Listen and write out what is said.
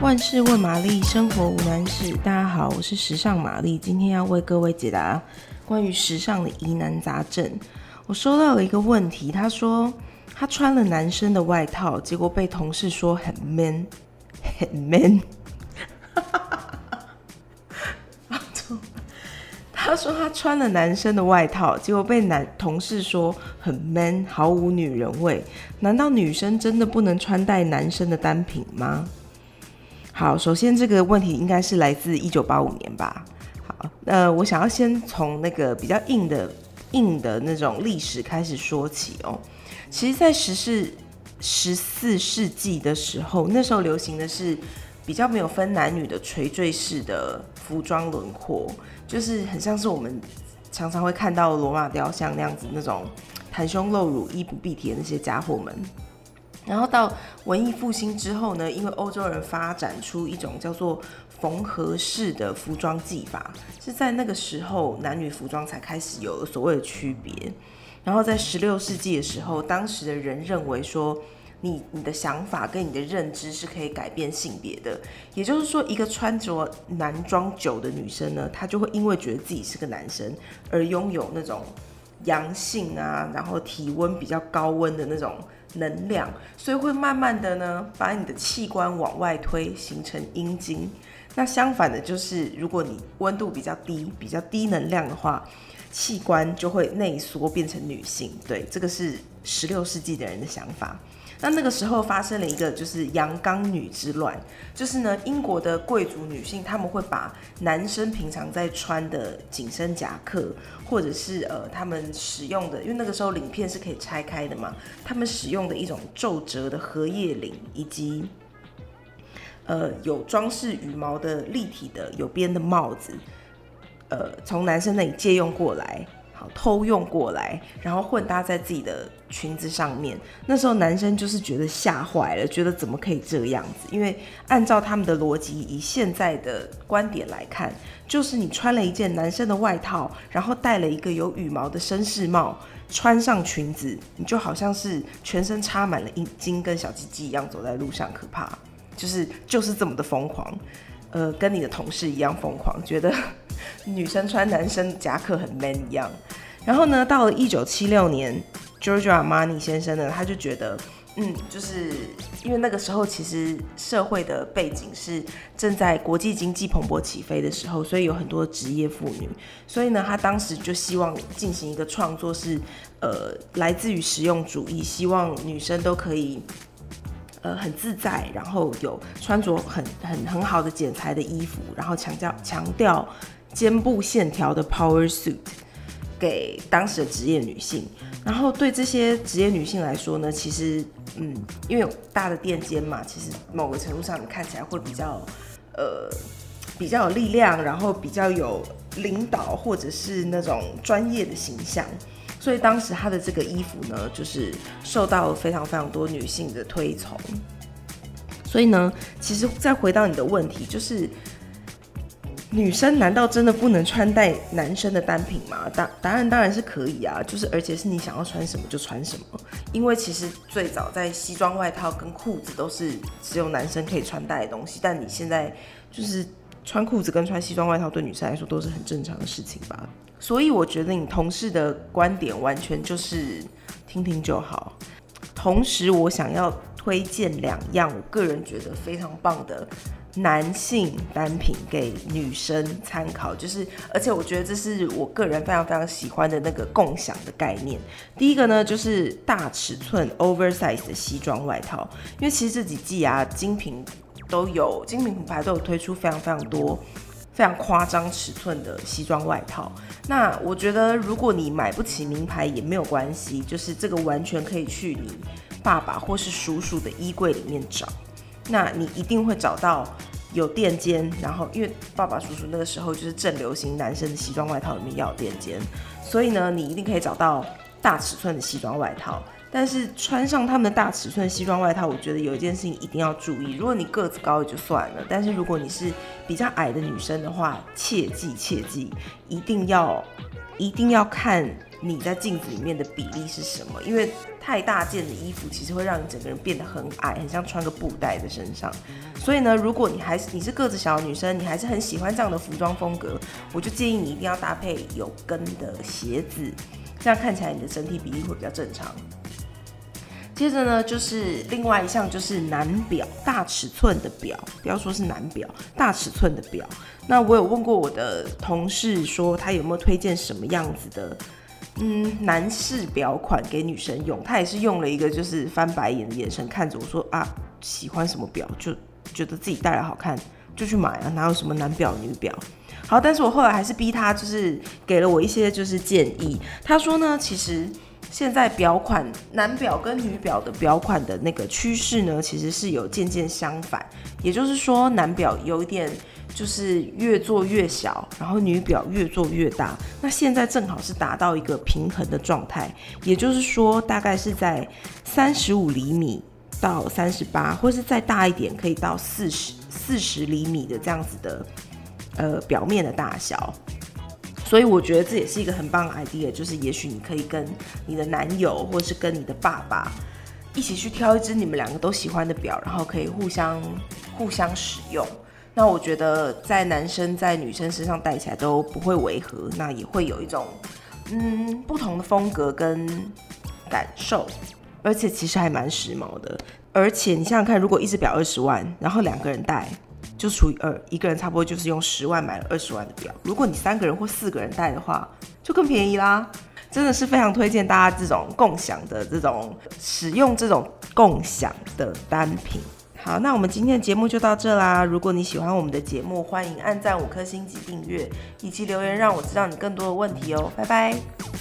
万事问玛丽，生活无难事。大家好，我是时尚玛丽，今天要为各位解答关于时尚的疑难杂症。我收到了一个问题，他说他穿了男生的外套，结果被同事说很 man，很 man。他说他穿了男生的外套，结果被男同事说很 man，毫无女人味。难道女生真的不能穿戴男生的单品吗？好，首先这个问题应该是来自一九八五年吧。好，那，我想要先从那个比较硬的、硬的那种历史开始说起哦。其实，在十四、十四世纪的时候，那时候流行的是比较没有分男女的垂坠式的服装轮廓，就是很像是我们常常会看到罗马雕像那样子那种袒胸露乳、衣不蔽体的那些家伙们。然后到文艺复兴之后呢，因为欧洲人发展出一种叫做缝合式的服装技法，是在那个时候男女服装才开始有所谓的区别。然后在十六世纪的时候，当时的人认为说，你你的想法跟你的认知是可以改变性别的，也就是说，一个穿着男装久的女生呢，她就会因为觉得自己是个男生而拥有那种阳性啊，然后体温比较高温的那种。能量，所以会慢慢的呢，把你的器官往外推，形成阴茎。那相反的，就是如果你温度比较低，比较低能量的话，器官就会内缩，变成女性。对，这个是十六世纪的人的想法。那那个时候发生了一个就是阳刚女之乱，就是呢，英国的贵族女性她们会把男生平常在穿的紧身夹克，或者是呃他们使用的，因为那个时候领片是可以拆开的嘛，他们使用的一种皱褶的荷叶领，以及呃有装饰羽毛的立体的有边的帽子，呃从男生那里借用过来。偷用过来，然后混搭在自己的裙子上面。那时候男生就是觉得吓坏了，觉得怎么可以这样子？因为按照他们的逻辑，以现在的观点来看，就是你穿了一件男生的外套，然后戴了一个有羽毛的绅士帽，穿上裙子，你就好像是全身插满了阴茎跟小鸡鸡一样走在路上，可怕。就是就是这么的疯狂，呃，跟你的同事一样疯狂，觉得。女生穿男生夹克很 man 一样，然后呢，到了一九七六年，Giorgio Armani 先生呢，他就觉得，嗯，就是因为那个时候其实社会的背景是正在国际经济蓬勃起飞的时候，所以有很多职业妇女，所以呢，他当时就希望进行一个创作是，是呃，来自于实用主义，希望女生都可以，呃，很自在，然后有穿着很很很好的剪裁的衣服，然后强调强调。肩部线条的 power suit 给当时的职业女性，然后对这些职业女性来说呢，其实，嗯，因为有大的垫肩嘛，其实某个程度上你看起来会比较，呃，比较有力量，然后比较有领导或者是那种专业的形象，所以当时她的这个衣服呢，就是受到了非常非常多女性的推崇。所以呢，其实再回到你的问题，就是。女生难道真的不能穿戴男生的单品吗？答答案当然是可以啊，就是而且是你想要穿什么就穿什么。因为其实最早在西装外套跟裤子都是只有男生可以穿戴的东西，但你现在就是穿裤子跟穿西装外套对女生来说都是很正常的事情吧。所以我觉得你同事的观点完全就是听听就好。同时，我想要推荐两样我个人觉得非常棒的。男性单品给女生参考，就是，而且我觉得这是我个人非常非常喜欢的那个共享的概念。第一个呢，就是大尺寸 oversize 的西装外套，因为其实这几季啊，精品都有，精品品牌都有推出非常非常多非常夸张尺寸的西装外套。那我觉得，如果你买不起名牌也没有关系，就是这个完全可以去你爸爸或是叔叔的衣柜里面找。那你一定会找到有垫肩，然后因为爸爸叔叔那个时候就是正流行男生的西装外套里面要有垫肩，所以呢，你一定可以找到大尺寸的西装外套。但是穿上他们的大尺寸西装外套，我觉得有一件事情一定要注意：如果你个子高也就算了，但是如果你是比较矮的女生的话，切记切记，一定要一定要看你在镜子里面的比例是什么，因为太大件的衣服其实会让你整个人变得很矮，很像穿个布袋在身上。所以呢，如果你还是你是个子小的女生，你还是很喜欢这样的服装风格，我就建议你一定要搭配有跟的鞋子，这样看起来你的整体比例会比较正常。接着呢，就是另外一项，就是男表，大尺寸的表，不要说是男表，大尺寸的表。那我有问过我的同事，说他有没有推荐什么样子的，嗯，男士表款给女生用。他也是用了一个就是翻白眼的眼神看着我说啊，喜欢什么表就觉得自己戴了好看就去买啊，哪有什么男表女表。好，但是我后来还是逼他，就是给了我一些就是建议。他说呢，其实。现在表款，男表跟女表的表款的那个趋势呢，其实是有渐渐相反。也就是说，男表有一点就是越做越小，然后女表越做越大。那现在正好是达到一个平衡的状态，也就是说，大概是在三十五厘米到三十八，或是再大一点，可以到四十四十厘米的这样子的呃表面的大小。所以我觉得这也是一个很棒的 idea，就是也许你可以跟你的男友，或者是跟你的爸爸一起去挑一只你们两个都喜欢的表，然后可以互相互相使用。那我觉得在男生在女生身上戴起来都不会违和，那也会有一种嗯不同的风格跟感受，而且其实还蛮时髦的。而且你想想看，如果一只表二十万，然后两个人戴。就除以二，一个人差不多就是用十万买了二十万的表。如果你三个人或四个人戴的话，就更便宜啦。真的是非常推荐大家这种共享的这种使用这种共享的单品。好，那我们今天的节目就到这啦。如果你喜欢我们的节目，欢迎按赞五颗星及订阅，以及留言让我知道你更多的问题哦。拜拜。